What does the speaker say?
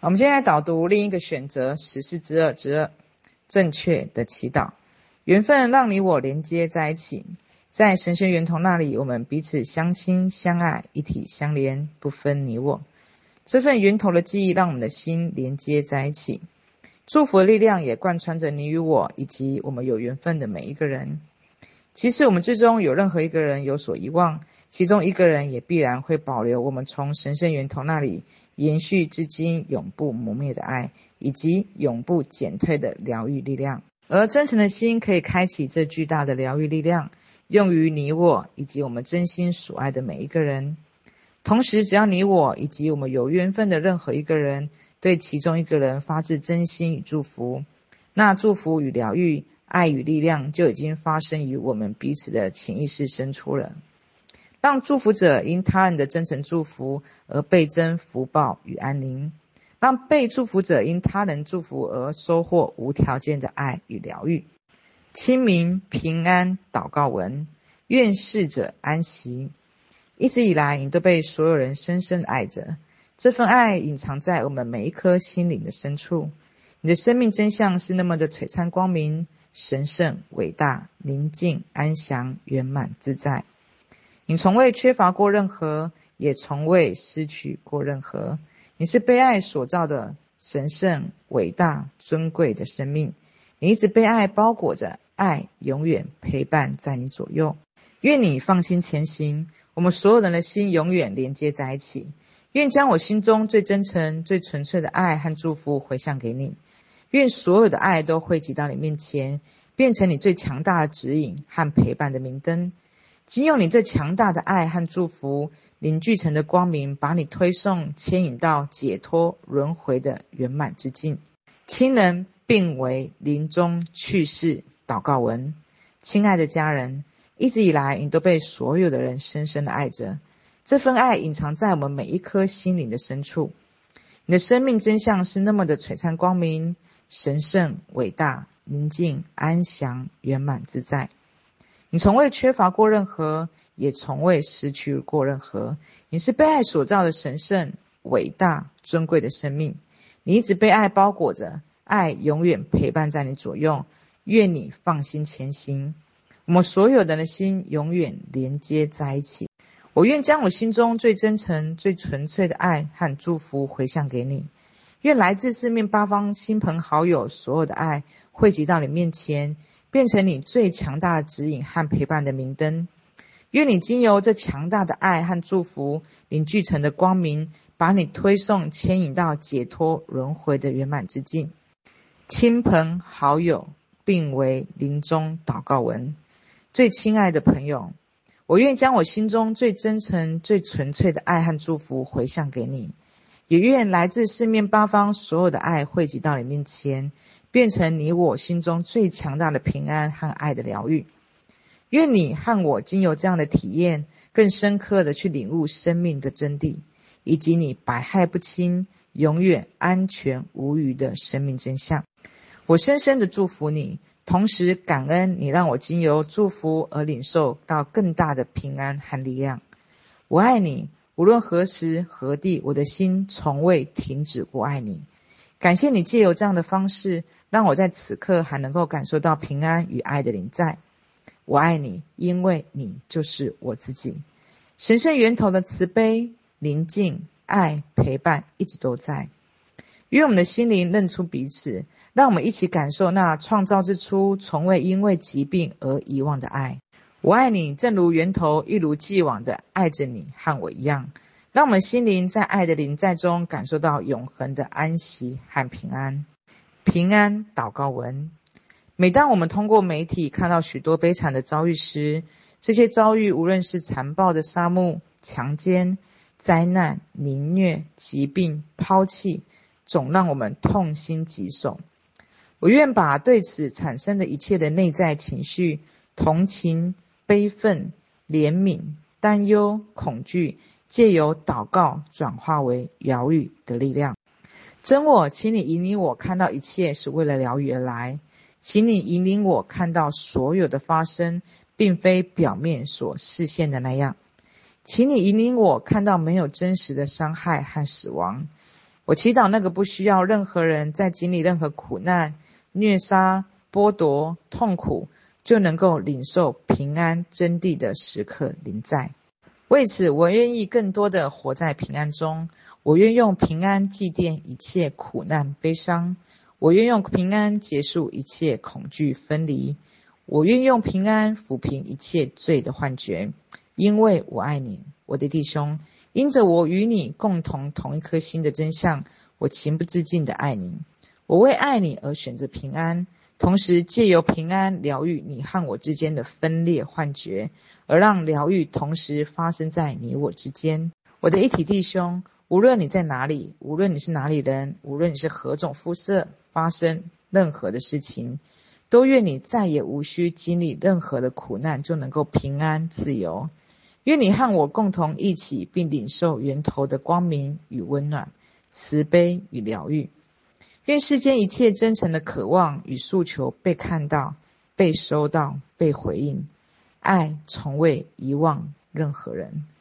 我们现在导读另一个选择十四之二之二，正确的祈祷。缘分让你我连接在一起，在神仙源头那里，我们彼此相亲相爱，一体相连，不分你我。这份源头的记忆，让我们的心连接在一起。祝福的力量也贯穿着你与我，以及我们有缘分的每一个人。即使我们之中有任何一个人有所遗忘，其中一个人也必然会保留我们从神圣源头那里。延续至今、永不磨灭的爱，以及永不减退的疗愈力量。而真诚的心可以开启这巨大的疗愈力量，用于你我以及我们真心所爱的每一个人。同时，只要你我以及我们有缘分的任何一个人，对其中一个人发自真心与祝福，那祝福与疗愈、爱与力量就已经发生于我们彼此的潜意识深处了。让祝福者因他人的真诚祝福而倍增福报与安宁，让被祝福者因他人祝福而收获无条件的爱与疗愈。清明平安祷告文，愿逝者安息。一直以来，你都被所有人深深爱着，这份爱隐藏在我们每一颗心灵的深处。你的生命真相是那么的璀璨光明、神圣、伟大、宁静、安详、圆满、自在。你从未缺乏过任何，也从未失去过任何。你是被爱所造的神圣、伟大、尊贵的生命。你一直被爱包裹着，爱永远陪伴在你左右。愿你放心前行，我们所有人的心永远连接在一起。愿将我心中最真诚、最纯粹的爱和祝福回向给你。愿所有的爱都汇集到你面前，变成你最强大的指引和陪伴的明灯。仅有你这强大的爱和祝福凝聚成的光明，把你推送、牵引到解脱轮回的圆满之境。亲人病危临终去世祷告文，亲爱的家人，一直以来你都被所有的人深深的爱着，这份爱隐藏在我们每一颗心灵的深处。你的生命真相是那么的璀璨光明、神圣、伟大、宁静、安详、圆满、自在。你从未缺乏过任何，也从未失去过任何。你是被爱所造的神圣、伟大、尊贵的生命。你一直被爱包裹着，爱永远陪伴在你左右。愿你放心前行。我们所有人的心永远连接在一起。我愿将我心中最真诚、最纯粹的爱和祝福回向给你。愿来自四面八方亲朋好友所有的爱汇集到你面前。变成你最强大的指引和陪伴的明灯，愿你经由这强大的爱和祝福凝聚成的光明，把你推送牵引到解脱轮回的圆满之境。亲朋好友并为临终祷告文，最亲爱的朋友，我愿将我心中最真诚、最纯粹的爱和祝福回向给你，也愿来自四面八方所有的爱汇集到你面前。变成你我心中最强大的平安和爱的疗愈。愿你和我经由这样的体验，更深刻的去领悟生命的真谛，以及你百害不侵、永远安全无虞的生命真相。我深深的祝福你，同时感恩你让我经由祝福而领受到更大的平安和力量。我爱你，无论何时何地，我的心从未停止过爱你。感谢你借由这样的方式，让我在此刻还能够感受到平安与爱的临在。我爱你，因为你就是我自己。神圣源头的慈悲、宁静、爱、陪伴一直都在。与我们的心灵认出彼此，让我们一起感受那创造之初从未因为疾病而遗忘的爱。我爱你，正如源头一如既往的爱着你和我一样。让我们心灵在爱的临在中感受到永恒的安息和平安。平安祷告文。每当我们通过媒体看到许多悲惨的遭遇时，这些遭遇无论是残暴的杀戮、强奸、灾难、凌虐、疾病、抛弃，总让我们痛心疾首。我愿把对此产生的一切的内在情绪——同情、悲愤、怜悯、担忧、恐惧。借由祷告转化为疗愈的力量，真我，请你引领我看到一切是为了疗愈而来，请你引领我看到所有的发生并非表面所视现的那样，请你引领我看到没有真实的伤害和死亡，我祈祷那个不需要任何人在经历任何苦难、虐杀、剥夺、痛苦，就能够领受平安真谛的时刻临在。为此，我愿意更多的活在平安中。我愿用平安祭奠一切苦难悲伤。我愿用平安结束一切恐惧分离。我愿用平安抚平一切罪的幻觉，因为我爱你，我的弟兄。因着我与你共同同一颗心的真相，我情不自禁的爱你。我为爱你而选择平安，同时借由平安疗愈你和我之间的分裂幻觉，而让疗愈同时发生在你我之间。我的一体弟兄，无论你在哪里，无论你是哪里人，无论你是何种肤色，发生任何的事情，都愿你再也无需经历任何的苦难，就能够平安自由。愿你和我共同一起，并领受源头的光明与温暖、慈悲与疗愈。愿世间一切真诚的渴望与诉求被看到、被收到、被回应。爱从未遗忘任何人。